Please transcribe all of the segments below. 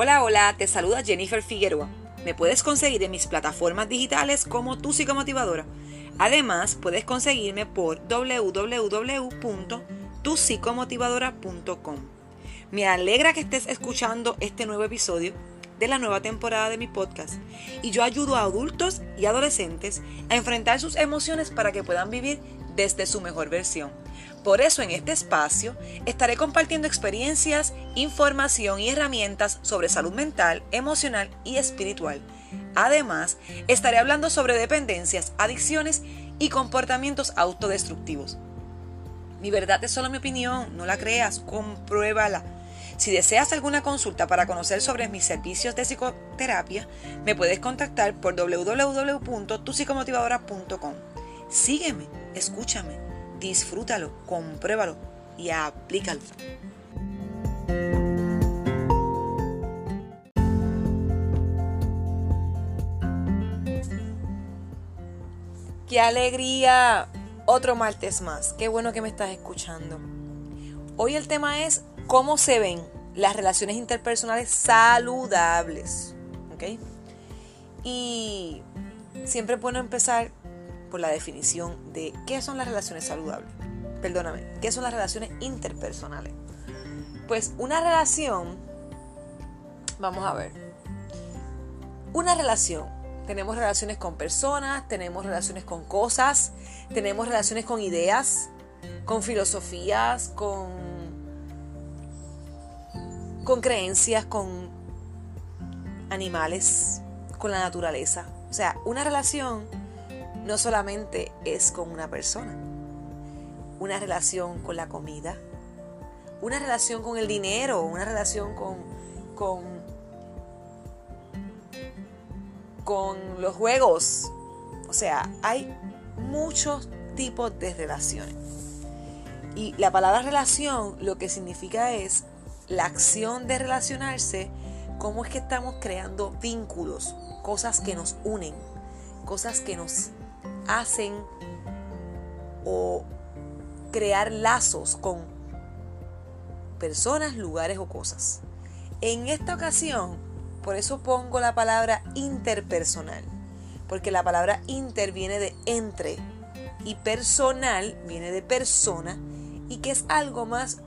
Hola, hola, te saluda Jennifer Figueroa. Me puedes conseguir en mis plataformas digitales como Tu Psicomotivadora. Además, puedes conseguirme por www.tupsicomotivadora.com. Me alegra que estés escuchando este nuevo episodio de la nueva temporada de mi podcast y yo ayudo a adultos y adolescentes a enfrentar sus emociones para que puedan vivir desde su mejor versión. Por eso en este espacio estaré compartiendo experiencias, información y herramientas sobre salud mental, emocional y espiritual. Además, estaré hablando sobre dependencias, adicciones y comportamientos autodestructivos. Mi verdad es solo mi opinión, no la creas, compruébala. Si deseas alguna consulta para conocer sobre mis servicios de psicoterapia, me puedes contactar por www.tupsicomotivadora.com. Sígueme, escúchame disfrútalo, compruébalo y aplícalo. ¡Qué alegría! Otro martes más. Qué bueno que me estás escuchando. Hoy el tema es cómo se ven las relaciones interpersonales saludables. ¿Ok? Y siempre es bueno empezar por la definición de qué son las relaciones saludables. Perdóname, ¿qué son las relaciones interpersonales? Pues una relación, vamos a ver, una relación, tenemos relaciones con personas, tenemos relaciones con cosas, tenemos relaciones con ideas, con filosofías, con, con creencias, con animales, con la naturaleza. O sea, una relación no solamente es con una persona, una relación con la comida, una relación con el dinero, una relación con, con, con los juegos. O sea, hay muchos tipos de relaciones. Y la palabra relación lo que significa es la acción de relacionarse, cómo es que estamos creando vínculos, cosas que nos unen, cosas que nos hacen o crear lazos con personas, lugares o cosas. En esta ocasión, por eso pongo la palabra interpersonal, porque la palabra inter viene de entre y personal viene de persona y que es algo más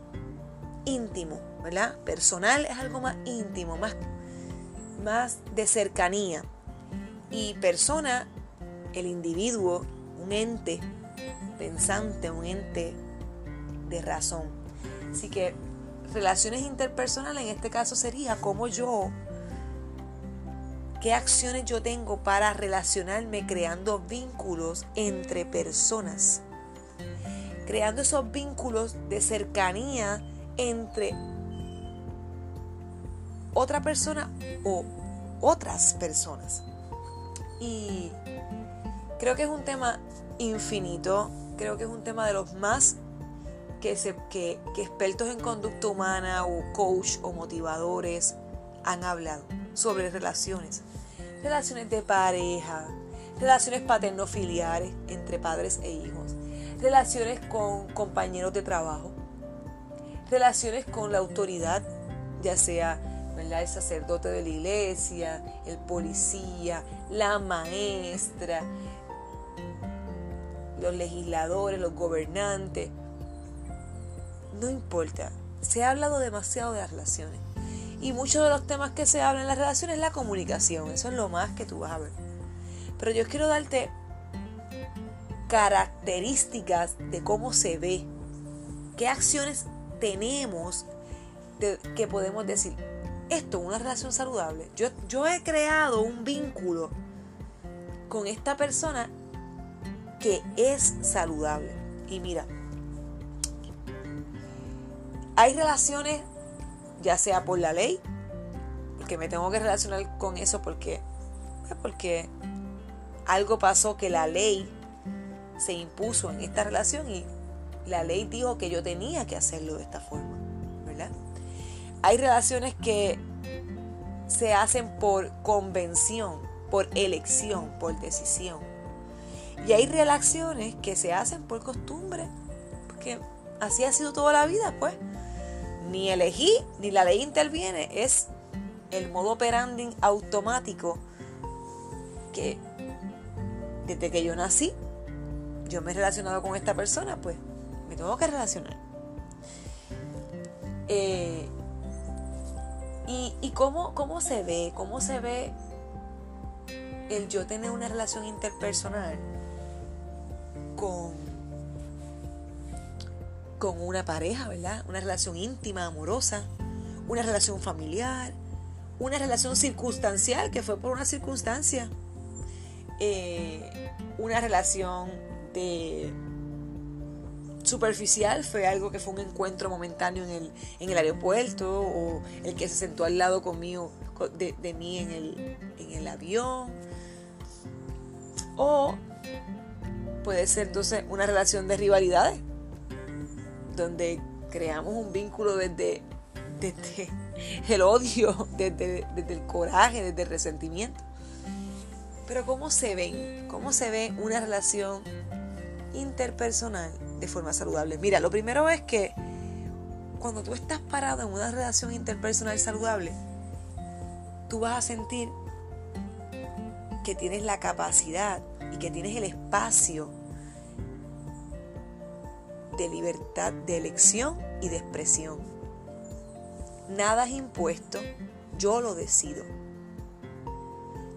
íntimo, ¿verdad? Personal es algo más íntimo, más, más de cercanía. Y persona el individuo un ente pensante, un ente de razón. Así que relaciones interpersonales en este caso sería como yo, qué acciones yo tengo para relacionarme creando vínculos entre personas. Creando esos vínculos de cercanía entre otra persona o otras personas. Y Creo que es un tema infinito, creo que es un tema de los más que, se, que, expertos en conducta humana o coach o motivadores han hablado sobre relaciones. Relaciones de pareja, relaciones paterno-filiares entre padres e hijos, relaciones con compañeros de trabajo, relaciones con la autoridad, ya sea el sacerdote de la iglesia, el policía, la maestra, los legisladores, los gobernantes. No importa, se ha hablado demasiado de las relaciones. Y muchos de los temas que se hablan en las relaciones es la comunicación, eso es lo más que tú vas a ver. Pero yo quiero darte características de cómo se ve, qué acciones tenemos que podemos decir, esto es una relación saludable. Yo, yo he creado un vínculo con esta persona que es saludable. Y mira, hay relaciones, ya sea por la ley, porque me tengo que relacionar con eso porque, pues, porque algo pasó que la ley se impuso en esta relación y la ley dijo que yo tenía que hacerlo de esta forma, ¿verdad? Hay relaciones que se hacen por convención, por elección, por decisión. Y hay relaciones que se hacen por costumbre, porque así ha sido toda la vida, pues. Ni elegí, ni la ley interviene, es el modo operandi automático que desde que yo nací, yo me he relacionado con esta persona, pues me tengo que relacionar. Eh, y, y cómo, cómo se ve, cómo se ve el yo tener una relación interpersonal con, con una pareja, ¿verdad? Una relación íntima, amorosa, una relación familiar, una relación circunstancial que fue por una circunstancia, eh, una relación de superficial fue algo que fue un encuentro momentáneo en el, en el aeropuerto o el que se sentó al lado conmigo de, de mí en el, en el avión o puede ser entonces una relación de rivalidades, donde creamos un vínculo desde, desde el odio, desde, desde el coraje, desde el resentimiento. Pero ¿cómo se ven? ¿Cómo se ve una relación interpersonal de forma saludable? Mira, lo primero es que cuando tú estás parado en una relación interpersonal saludable, tú vas a sentir que tienes la capacidad y que tienes el espacio de libertad de elección y de expresión. Nada es impuesto, yo lo decido.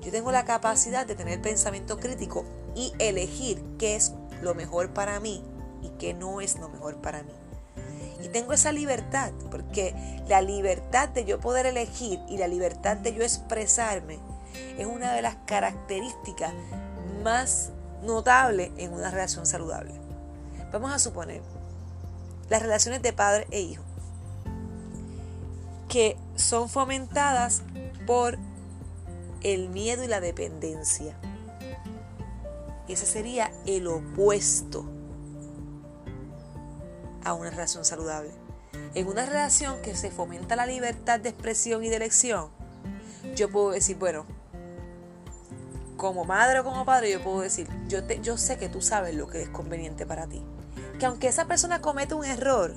Yo tengo la capacidad de tener pensamiento crítico y elegir qué es lo mejor para mí y qué no es lo mejor para mí. Y tengo esa libertad, porque la libertad de yo poder elegir y la libertad de yo expresarme es una de las características más notables en una relación saludable. Vamos a suponer las relaciones de padre e hijo, que son fomentadas por el miedo y la dependencia. Ese sería el opuesto a una relación saludable. En una relación que se fomenta la libertad de expresión y de elección, yo puedo decir, bueno, como madre o como padre, yo puedo decir, yo, te, yo sé que tú sabes lo que es conveniente para ti. Que aunque esa persona comete un error,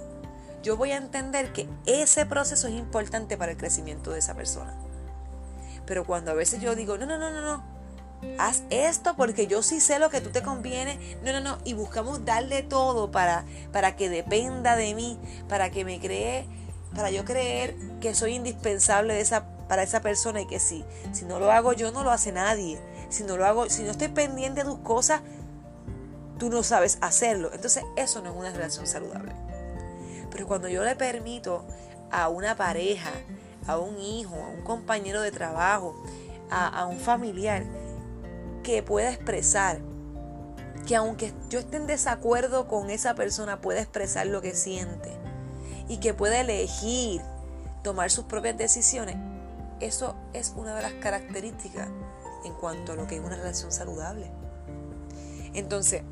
yo voy a entender que ese proceso es importante para el crecimiento de esa persona. Pero cuando a veces yo digo, no, no, no, no, no, haz esto porque yo sí sé lo que tú te conviene, no, no, no, y buscamos darle todo para, para que dependa de mí, para que me cree, para yo creer que soy indispensable de esa, para esa persona y que sí, si no lo hago yo, no lo hace nadie si no lo hago, si no estoy pendiente de tus cosas, tú no sabes hacerlo. Entonces eso no es una relación saludable. Pero cuando yo le permito a una pareja, a un hijo, a un compañero de trabajo, a, un familiar, que pueda expresar, que aunque yo esté en desacuerdo con esa persona, pueda expresar lo que siente y que pueda elegir tomar sus propias decisiones, eso es una de las características en cuanto a lo que es una relación saludable. Entonces,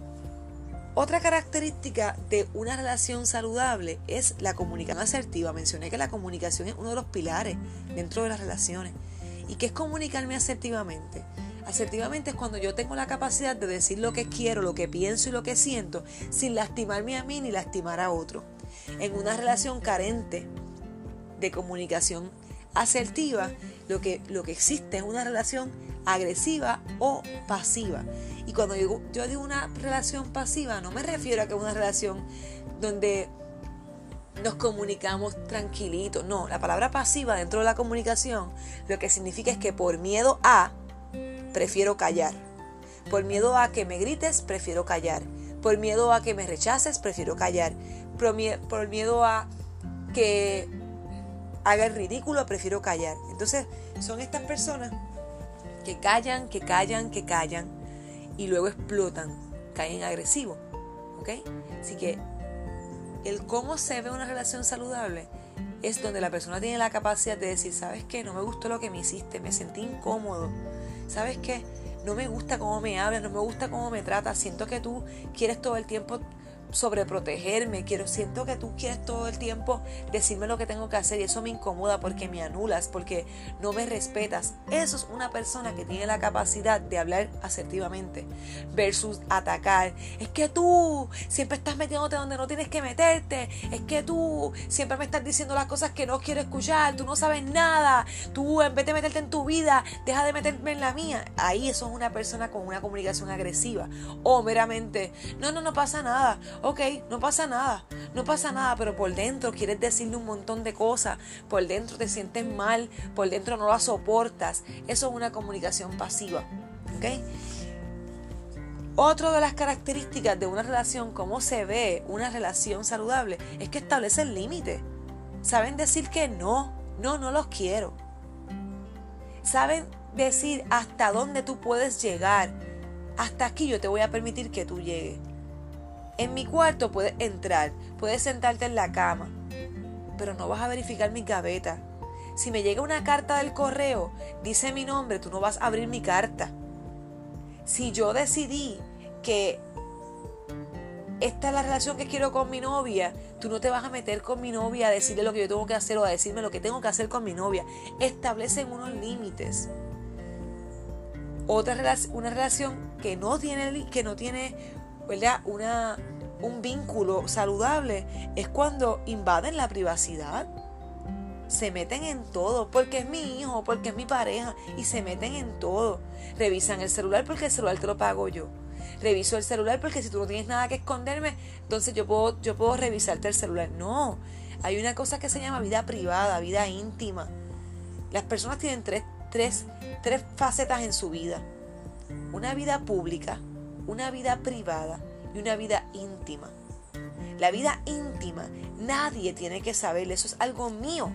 otra característica de una relación saludable es la comunicación asertiva. Mencioné que la comunicación es uno de los pilares dentro de las relaciones. ¿Y qué es comunicarme asertivamente? Asertivamente es cuando yo tengo la capacidad de decir lo que quiero, lo que pienso y lo que siento, sin lastimarme a mí ni lastimar a otro. En una relación carente de comunicación asertiva, lo que, lo que existe es una relación agresiva o pasiva. Y cuando yo, yo digo una relación pasiva, no me refiero a que una relación donde nos comunicamos tranquilitos. No, la palabra pasiva dentro de la comunicación lo que significa es que por miedo a, prefiero callar. Por miedo a que me grites, prefiero callar. Por miedo a que me rechaces, prefiero callar. Por, por miedo a que haga el ridículo, prefiero callar. Entonces, son estas personas que callan, que callan, que callan y luego explotan, caen agresivos. ¿Ok? Así que el cómo se ve una relación saludable es donde la persona tiene la capacidad de decir, ¿sabes qué? No me gustó lo que me hiciste, me sentí incómodo. ¿Sabes qué? No me gusta cómo me hablas, no me gusta cómo me tratas, siento que tú quieres todo el tiempo sobreprotegerme, quiero, siento que tú quieres todo el tiempo decirme lo que tengo que hacer y eso me incomoda porque me anulas, porque no me respetas. Eso es una persona que tiene la capacidad de hablar asertivamente versus atacar. Es que tú siempre estás metiéndote donde no tienes que meterte, es que tú siempre me estás diciendo las cosas que no quiero escuchar, tú no sabes nada, tú en vez de meterte en tu vida, deja de meterme en la mía. Ahí eso es una persona con una comunicación agresiva o meramente, no, no, no pasa nada ok, no pasa nada, no pasa nada, pero por dentro quieres decirle un montón de cosas, por dentro te sientes mal, por dentro no la soportas. Eso es una comunicación pasiva, ok. Otra de las características de una relación, cómo se ve una relación saludable, es que establecen límites. Saben decir que no, no, no los quiero. Saben decir hasta dónde tú puedes llegar. Hasta aquí yo te voy a permitir que tú llegues. En mi cuarto puedes entrar, puedes sentarte en la cama, pero no vas a verificar mi gaveta. Si me llega una carta del correo, dice mi nombre, tú no vas a abrir mi carta. Si yo decidí que esta es la relación que quiero con mi novia, tú no te vas a meter con mi novia a decirle lo que yo tengo que hacer o a decirme lo que tengo que hacer con mi novia. Establecen unos límites. Otra una relación que no tiene, que no tiene ¿verdad? Una, un vínculo saludable es cuando invaden la privacidad. Se meten en todo, porque es mi hijo, porque es mi pareja, y se meten en todo. Revisan el celular porque el celular te lo pago yo. Reviso el celular porque si tú no tienes nada que esconderme, entonces yo puedo, yo puedo revisarte el celular. No, hay una cosa que se llama vida privada, vida íntima. Las personas tienen tres, tres, tres facetas en su vida. Una vida pública, una vida privada y una vida íntima. La vida íntima, nadie tiene que saber, eso es algo mío.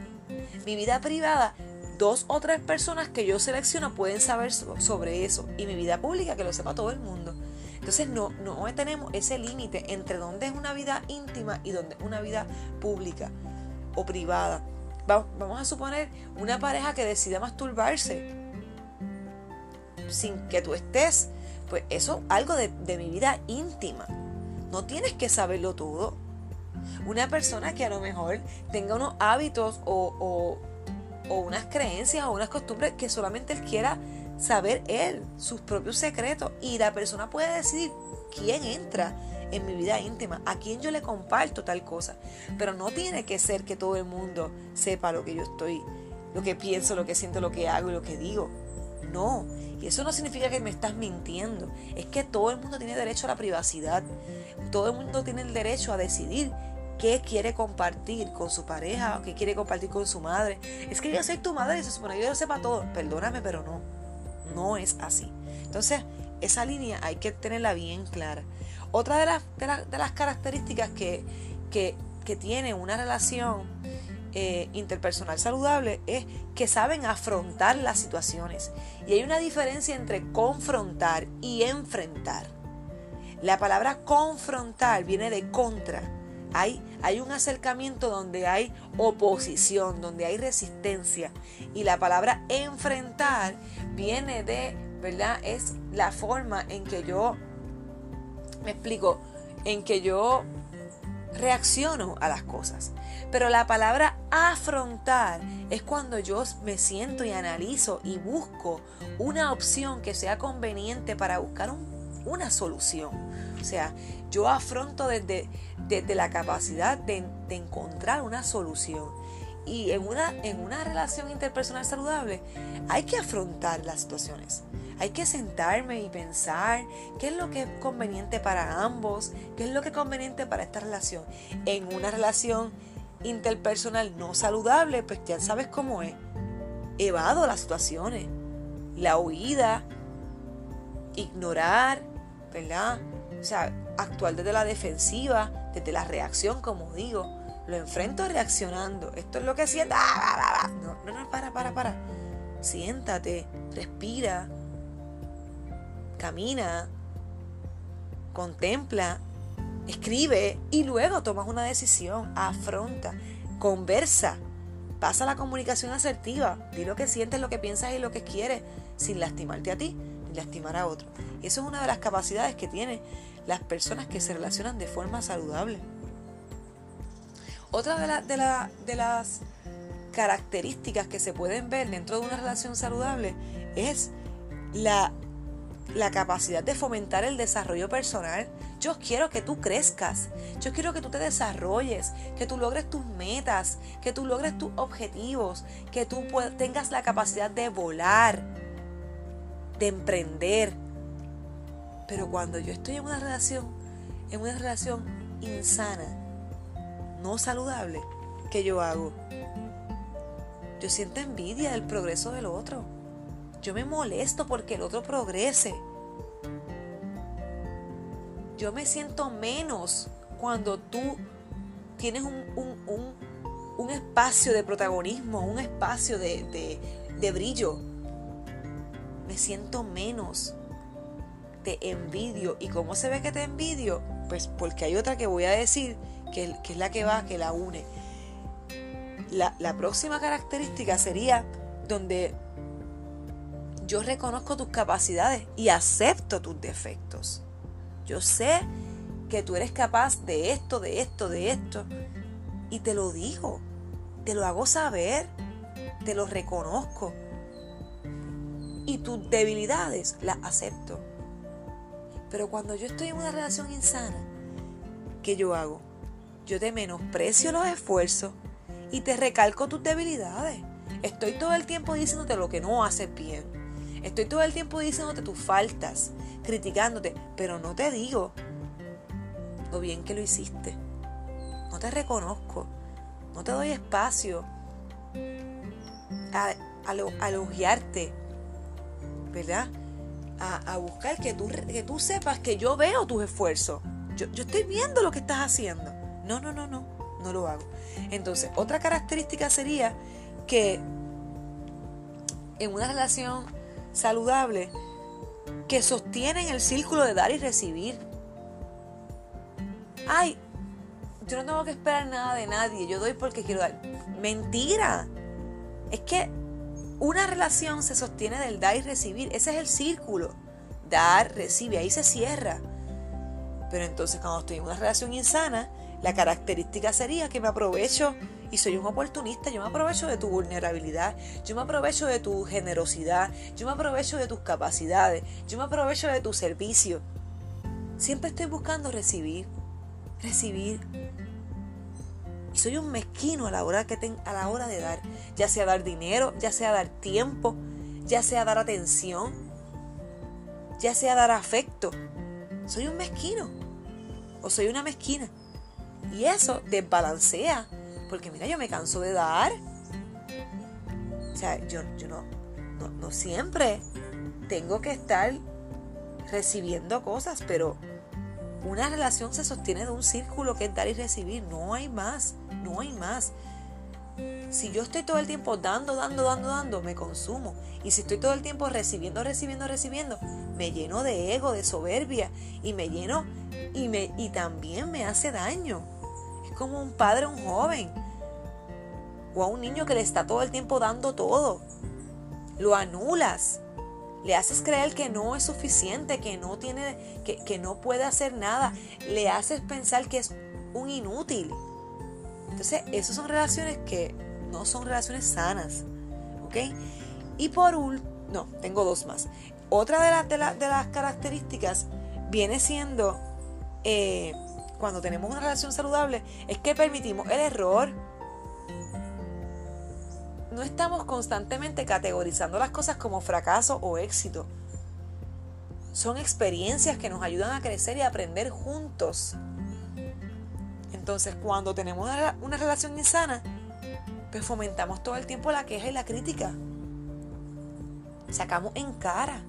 Mi vida privada, dos o tres personas que yo selecciono pueden saber sobre eso. Y mi vida pública, que lo sepa todo el mundo. Entonces no, no tenemos ese límite entre dónde es una vida íntima y dónde es una vida pública o privada. Vamos a suponer una pareja que decida masturbarse sin que tú estés pues eso algo de, mi vida íntima. No tienes que saberlo todo. Una persona que a lo mejor tenga unos hábitos o, o unas creencias o unas costumbres que solamente él quiera saber él, sus propios secretos. Y la persona puede decidir quién entra en mi vida íntima, a quién yo le comparto tal cosa. Pero no tiene que ser que todo el mundo sepa lo que yo estoy, lo que pienso, lo que siento, lo que hago y lo que digo. No, y eso no significa que me estás mintiendo. Es que todo el mundo tiene derecho a la privacidad. Todo el mundo tiene el derecho a decidir qué quiere compartir con su pareja o qué quiere compartir con su madre. Es que yo soy tu madre y se supone que yo lo sepa todo. Perdóname, pero no. No es así. Entonces, esa línea hay que tenerla bien clara. Otra de las, de las, características que, que, que tiene una relación eh, interpersonal saludable es que saben afrontar las situaciones. Y hay una diferencia entre confrontar y enfrentar. La palabra confrontar viene de contra. Hay, hay un acercamiento donde hay oposición, donde hay resistencia. Y la palabra enfrentar viene de, ¿verdad? Es la forma en que yo, me explico, en que yo reacciono a las cosas. Pero la palabra afrontar es cuando yo me siento y analizo y busco una opción que sea conveniente para buscar una solución. O sea, yo afronto desde, desde la capacidad de, de encontrar una solución. Y en una, en una relación interpersonal saludable hay que afrontar las situaciones. Hay que sentarme y pensar qué es lo que es conveniente para ambos, qué es lo que es conveniente para esta relación. En una relación interpersonal no saludable, pues ya sabes cómo es. Evado las situaciones. La huida, ignorar, ¿verdad? O sea, actuar desde la defensiva, desde la reacción, como digo. Lo enfrento reaccionando. Esto es lo que siento. ¡Ah, no, no, no, para, para, para. Siéntate, respira, camina, contempla escribe y luego tomas una decisión, afronta, conversa, pasa la comunicación asertiva, di lo que sientes, lo que piensas y lo que quieres, sin lastimarte a ti ni lastimar a otro. Eso es una de las capacidades que tiene las personas que se relacionan de forma saludable. Otra de, de, de las características que se pueden ver dentro de una relación saludable es la, la capacidad de fomentar el desarrollo personal. Yo quiero que tú crezcas, yo quiero que tú te desarrolles, que tú logres tus metas, que tú logres tus objetivos, que tú tengas la capacidad de volar, de emprender. Pero cuando yo estoy en una relación, en una relación insana, no saludable, ¿qué yo hago? Yo siento envidia del progreso del otro. Yo me molesto porque el otro progrese. Yo me siento menos cuando tú tienes un, espacio de protagonismo, un espacio de, de brillo. Me siento menos. Te envidio. ¿Y cómo se ve que te envidio? Pues porque hay otra que voy a decir que, que es la que va, que la une. La, próxima característica sería donde yo reconozco tus capacidades y acepto tus defectos. Yo sé que tú eres capaz de esto, de esto, de esto. Y te lo digo, te lo hago saber, te lo reconozco. Y tus debilidades las acepto. Pero cuando yo estoy en una relación insana, ¿qué yo hago? Yo te menosprecio los esfuerzos y te recalco tus debilidades. Estoy todo el tiempo diciéndote lo que no haces bien. Estoy todo el tiempo diciéndote tus faltas, criticándote, pero no te digo lo bien que lo hiciste. No te reconozco. No te doy espacio a, a, elogiarte, ¿verdad? A, buscar que tú, que tú sepas que yo veo tus esfuerzos. Yo, yo estoy viendo lo que estás haciendo. No, no, no, no, no lo hago. Entonces, otra característica sería que en una relación saludable que sostienen el círculo de dar y recibir. Ay, yo no tengo que esperar nada de nadie, yo doy porque quiero dar. Mentira. Es que una relación se sostiene del dar y recibir, ese es el círculo. Dar, recibe, ahí se cierra. Pero entonces cuando estoy en una relación insana, la característica sería que me aprovecho y soy un oportunista, yo me aprovecho de tu vulnerabilidad, yo me aprovecho de tu generosidad, yo me aprovecho de tus capacidades, yo me aprovecho de tu servicio. Siempre estoy buscando recibir, recibir. Y soy un mezquino a la hora, que a la hora de dar, ya sea dar dinero, ya sea dar tiempo, ya sea dar atención, ya sea dar afecto. Soy un mezquino o soy una mezquina. Y eso desbalancea. Porque mira, yo me canso de dar. O sea, yo, yo no, no, siempre tengo que estar recibiendo cosas, pero una relación se sostiene de un círculo que es dar y recibir. No hay más, no hay más. Si yo estoy todo el tiempo dando, dando, dando, dando, me consumo. Y si estoy todo el tiempo recibiendo, recibiendo, recibiendo, me lleno de ego, de soberbia y me lleno y, me, y también me hace daño como un padre a un joven o a un niño que le está todo el tiempo dando todo. Lo anulas. Le haces creer que no es suficiente, que no tiene, que, que no puede hacer nada. Le haces pensar que es un inútil. Entonces, esas son relaciones que no son relaciones sanas. ¿Ok? Y por último, no, tengo dos más. Otra de, de, las características viene siendo eh, cuando tenemos una relación saludable es que permitimos el error. No estamos constantemente categorizando las cosas como fracaso o éxito. Son experiencias que nos ayudan a crecer y aprender juntos. Entonces, cuando tenemos una, una relación insana, pues fomentamos todo el tiempo la queja y la crítica. Sacamos en cara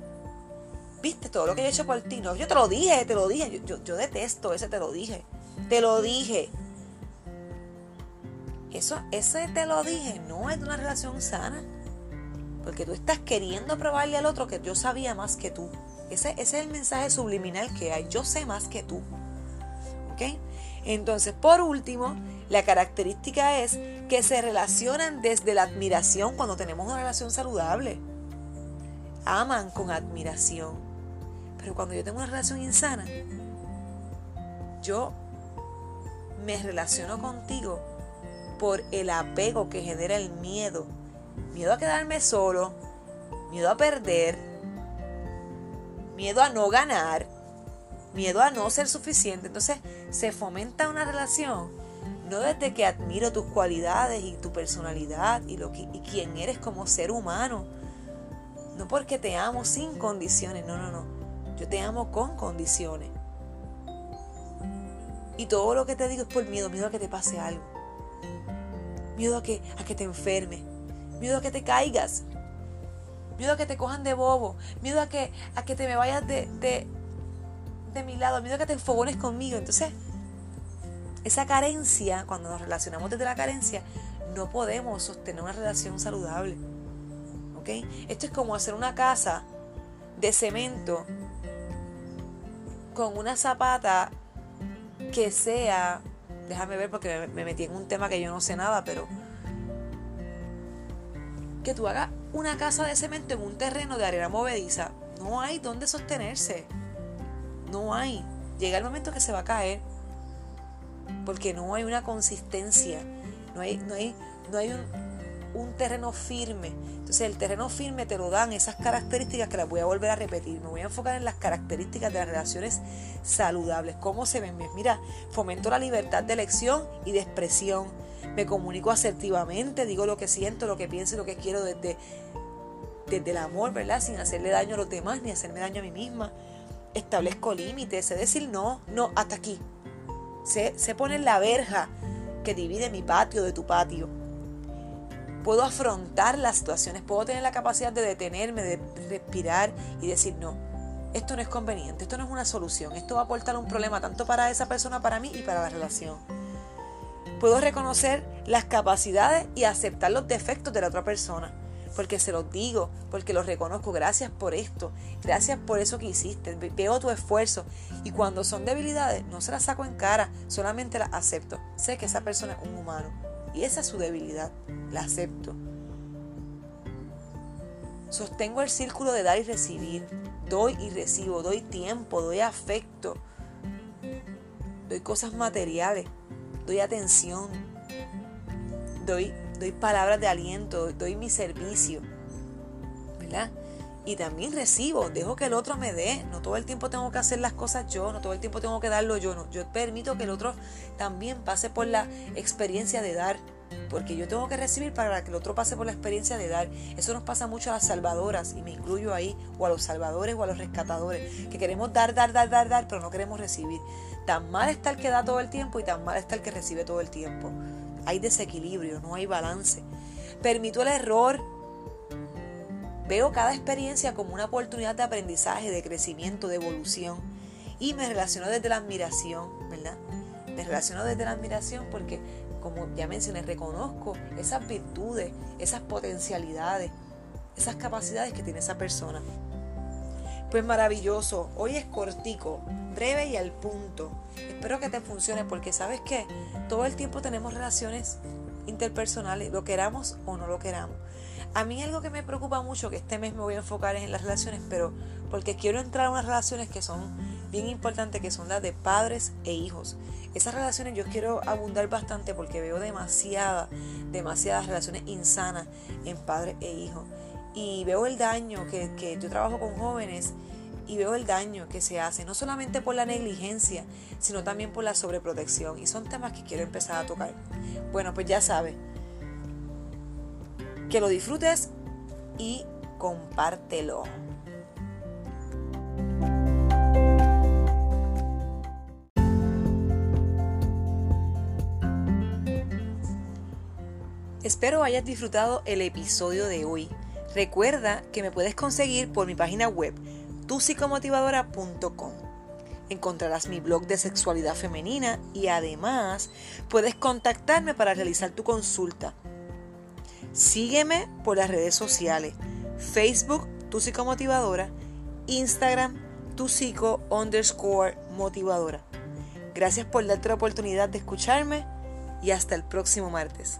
viste todo lo que he hecho por ti. No, yo te lo dije, te lo dije. Yo, yo, detesto ese te lo dije. Te lo dije. Eso, ese te lo dije no es una relación sana. Porque tú estás queriendo probarle al otro que yo sabía más que tú. Ese, ese es el mensaje subliminal que hay. Yo sé más que tú. ¿Ok? Entonces, por último, la característica es que se relacionan desde la admiración cuando tenemos una relación saludable. Aman con admiración pero cuando yo tengo una relación insana, yo me relaciono contigo por el apego que genera el miedo. Miedo a quedarme solo, miedo a perder, miedo a no ganar, miedo a no ser suficiente. Entonces se fomenta una relación no desde que admiro tus cualidades y tu personalidad y, lo que, y quién eres como ser humano. No porque te amo sin condiciones, no, no, no. Yo te amo con condiciones. Y todo lo que te digo es por miedo, miedo a que te pase algo. Miedo a que, a que te enfermes. Miedo a que te caigas. Miedo a que te cojan de bobo. Miedo a que, a que te me vayas de, de, mi lado. Miedo a que te enfogones conmigo. Entonces, esa carencia, cuando nos relacionamos desde la carencia, no podemos sostener una relación saludable. ¿Ok? Esto es como hacer una casa de cemento con una zapata que sea, déjame ver porque me, metí en un tema que yo no sé nada, pero que tú hagas una casa de cemento en un terreno de arena movediza, no hay donde sostenerse. No hay. Llega el momento que se va a caer porque no hay una consistencia, no hay, no hay, no hay un, un terreno firme. Entonces el terreno firme te lo dan esas características que las voy a volver a repetir. Me voy a enfocar en las características de las relaciones saludables. ¿Cómo se ven? Mira, fomento la libertad de elección y de expresión. Me comunico asertivamente, digo lo que siento, lo que pienso y lo que quiero desde, desde el amor, ¿verdad? Sin hacerle daño a los demás ni hacerme daño a mí misma. Establezco límites, sé decir no, no, hasta aquí. Sé, sé poner la verja que divide mi patio de tu patio puedo afrontar las situaciones, puedo tener la capacidad de detenerme, de respirar y decir, no, esto no es conveniente, esto no es una solución, esto va a aportar un problema tanto para esa persona, para mí y para la relación. Puedo reconocer las capacidades y aceptar los defectos de la otra persona, porque se los digo, porque los reconozco, gracias por esto, gracias por eso que hiciste, veo tu esfuerzo y cuando son debilidades no se las saco en cara, solamente las acepto, sé que esa persona es un humano y esa es su debilidad. La acepto. Sostengo el círculo de dar y recibir. Doy y recibo. Doy tiempo. Doy afecto. Doy cosas materiales. Doy atención. Doy, doy palabras de aliento. Doy mi servicio. ¿Verdad? Y también recibo, dejo que el otro me dé, no todo el tiempo tengo que hacer las cosas yo, no todo el tiempo tengo que darlo yo, no, yo permito que el otro también pase por la experiencia de dar, porque yo tengo que recibir para que el otro pase por la experiencia de dar. Eso nos pasa mucho a las salvadoras y me incluyo ahí, o a los salvadores o a los rescatadores, que queremos dar, dar, dar, dar, dar, pero no queremos recibir. Tan mal está el que da todo el tiempo y tan mal está el que recibe todo el tiempo. Hay desequilibrio, no hay balance. Permito el error, Veo cada experiencia como una oportunidad de aprendizaje, de crecimiento, de evolución. Y me relaciono desde la admiración, ¿verdad? Me relaciono desde la admiración porque, como ya mencioné, reconozco esas virtudes, esas potencialidades, esas capacidades que tiene esa persona. Pues maravilloso, hoy es cortico, breve y al punto. Espero que te funcione porque sabes que todo el tiempo tenemos relaciones interpersonales, lo queramos o no lo queramos. A mí algo que me preocupa mucho, que este mes me voy a enfocar es en las relaciones, pero porque quiero entrar a unas relaciones que son bien importantes, que son las de padres e hijos. Esas relaciones yo quiero abundar bastante porque veo demasiadas, demasiadas relaciones insanas en padres e hijos. Y veo el daño que, que yo trabajo con jóvenes y veo el daño que se hace, no solamente por la negligencia, sino también por la sobreprotección. Y son temas que quiero empezar a tocar. Bueno, pues ya sabes que lo disfrutes y compártelo. Espero hayas disfrutado el episodio de hoy. Recuerda que me puedes conseguir por mi página web tupsicomotivadora.com. Encontrarás mi blog de sexualidad femenina y además puedes contactarme para realizar tu consulta. Sígueme por las redes sociales, Facebook, Tu Psicomotivadora, Instagram, Tu Psico underscore motivadora. Gracias por darte la oportunidad de escucharme y hasta el próximo martes.